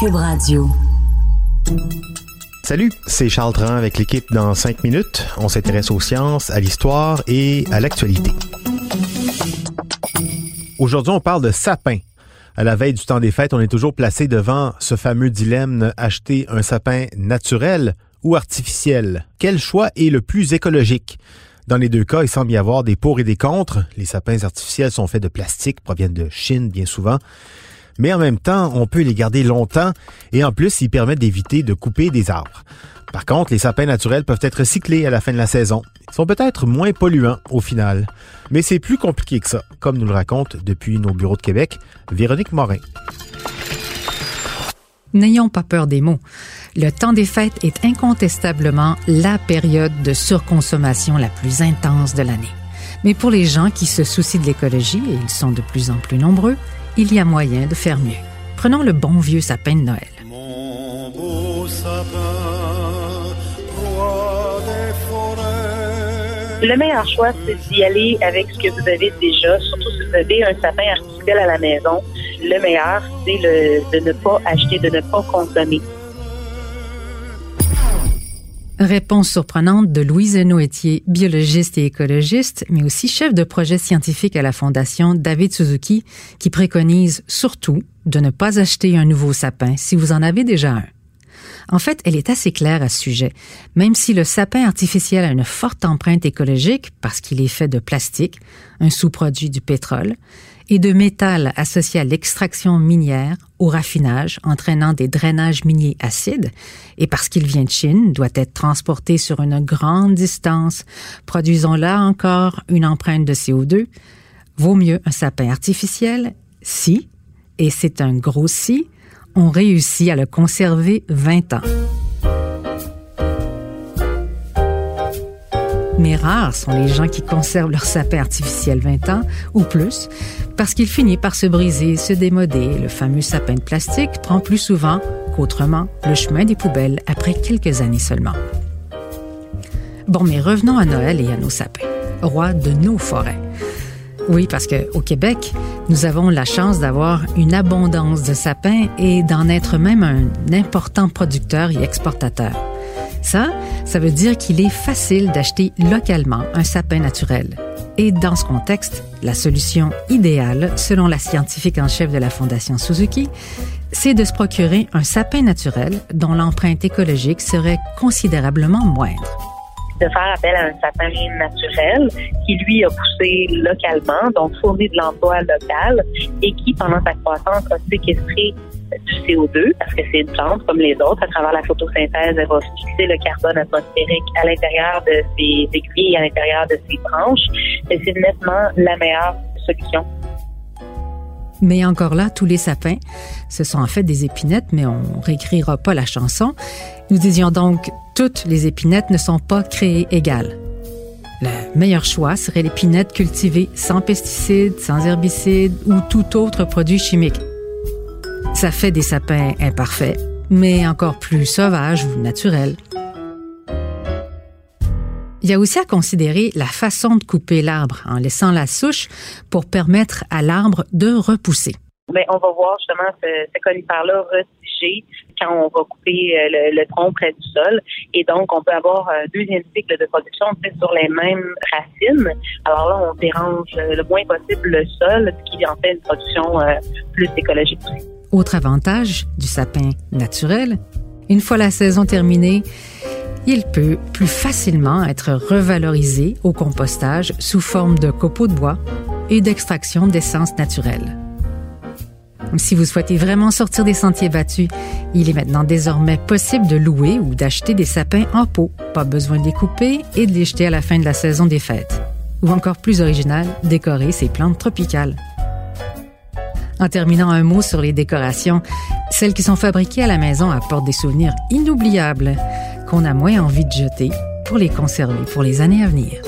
Cube. Salut, c'est Charles Tran avec l'équipe dans 5 minutes. On s'intéresse aux sciences, à l'histoire et à l'actualité. Aujourd'hui, on parle de sapin. À la veille du temps des fêtes, on est toujours placé devant ce fameux dilemme acheter un sapin naturel ou artificiel? Quel choix est le plus écologique? Dans les deux cas, il semble y avoir des pour et des contre. Les sapins artificiels sont faits de plastique, proviennent de Chine bien souvent. Mais en même temps, on peut les garder longtemps et en plus, ils permettent d'éviter de couper des arbres. Par contre, les sapins naturels peuvent être recyclés à la fin de la saison. Ils sont peut-être moins polluants au final. Mais c'est plus compliqué que ça, comme nous le raconte depuis nos bureaux de Québec Véronique Morin. N'ayons pas peur des mots. Le temps des fêtes est incontestablement la période de surconsommation la plus intense de l'année. Mais pour les gens qui se soucient de l'écologie, et ils sont de plus en plus nombreux, il y a moyen de faire mieux. Prenons le bon vieux sapin de Noël. Mon beau sapin, roi des forêts. Le meilleur choix, c'est d'y aller avec ce que vous avez déjà, surtout si vous avez un sapin artificiel à la maison. Le meilleur, c'est de ne pas acheter, de ne pas consommer. Réponse surprenante de Louise Noétier, biologiste et écologiste, mais aussi chef de projet scientifique à la Fondation David Suzuki, qui préconise surtout de ne pas acheter un nouveau sapin si vous en avez déjà un. En fait, elle est assez claire à ce sujet. Même si le sapin artificiel a une forte empreinte écologique parce qu'il est fait de plastique, un sous-produit du pétrole, et de métal associé à l'extraction minière, au raffinage, entraînant des drainages miniers acides, et parce qu'il vient de Chine, doit être transporté sur une grande distance, produisant là encore une empreinte de CO2, vaut mieux un sapin artificiel si, et c'est un gros si, on réussit à le conserver 20 ans. Mais rares sont les gens qui conservent leur sapin artificiel 20 ans ou plus, parce qu'il finit par se briser, se démoder. Le fameux sapin de plastique prend plus souvent qu'autrement le chemin des poubelles après quelques années seulement. Bon, mais revenons à Noël et à nos sapins, rois de nos forêts. Oui, parce qu'au Québec, nous avons la chance d'avoir une abondance de sapins et d'en être même un important producteur et exportateur. Ça, ça veut dire qu'il est facile d'acheter localement un sapin naturel. Et dans ce contexte, la solution idéale, selon la scientifique en chef de la Fondation Suzuki, c'est de se procurer un sapin naturel dont l'empreinte écologique serait considérablement moindre de faire appel à un sapin naturel qui, lui, a poussé localement, donc fourni de l'emploi local et qui, pendant sa croissance, a séquestré du CO2 parce que c'est une plante comme les autres. À travers la photosynthèse, elle va fixer le carbone atmosphérique à l'intérieur de ses aiguilles, à l'intérieur de ses branches. Et c'est nettement la meilleure solution. Mais encore là, tous les sapins, ce sont en fait des épinettes, mais on réécrira pas la chanson. Nous disions donc, toutes les épinettes ne sont pas créées égales. Le meilleur choix serait l'épinette cultivée sans pesticides, sans herbicides ou tout autre produit chimique. Ça fait des sapins imparfaits, mais encore plus sauvages ou naturels. Il y a aussi à considérer la façon de couper l'arbre en laissant la souche pour permettre à l'arbre de repousser. Mais on va voir justement ce, ce conifère-là retiger quand on va couper euh, le, le, tronc près du sol. Et donc, on peut avoir un deuxième cycle de production sur les mêmes racines. Alors là, on dérange le moins possible le sol, ce qui en fait une production euh, plus écologique aussi. Autre avantage du sapin naturel, une fois la saison terminée, il peut plus facilement être revalorisé au compostage sous forme de copeaux de bois et d'extraction d'essence naturelle. Si vous souhaitez vraiment sortir des sentiers battus, il est maintenant désormais possible de louer ou d'acheter des sapins en pot. Pas besoin de les couper et de les jeter à la fin de la saison des fêtes. Ou encore plus original, décorer ces plantes tropicales. En terminant un mot sur les décorations, celles qui sont fabriquées à la maison apportent des souvenirs inoubliables qu'on a moins envie de jeter pour les conserver pour les années à venir.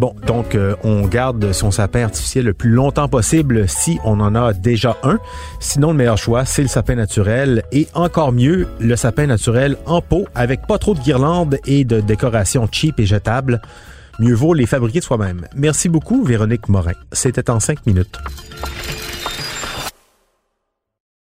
Bon, donc euh, on garde son sapin artificiel le plus longtemps possible si on en a déjà un. Sinon, le meilleur choix, c'est le sapin naturel et encore mieux, le sapin naturel en pot avec pas trop de guirlandes et de décorations cheap et jetables. Mieux vaut les fabriquer soi-même. Merci beaucoup, Véronique Morin. C'était en cinq minutes.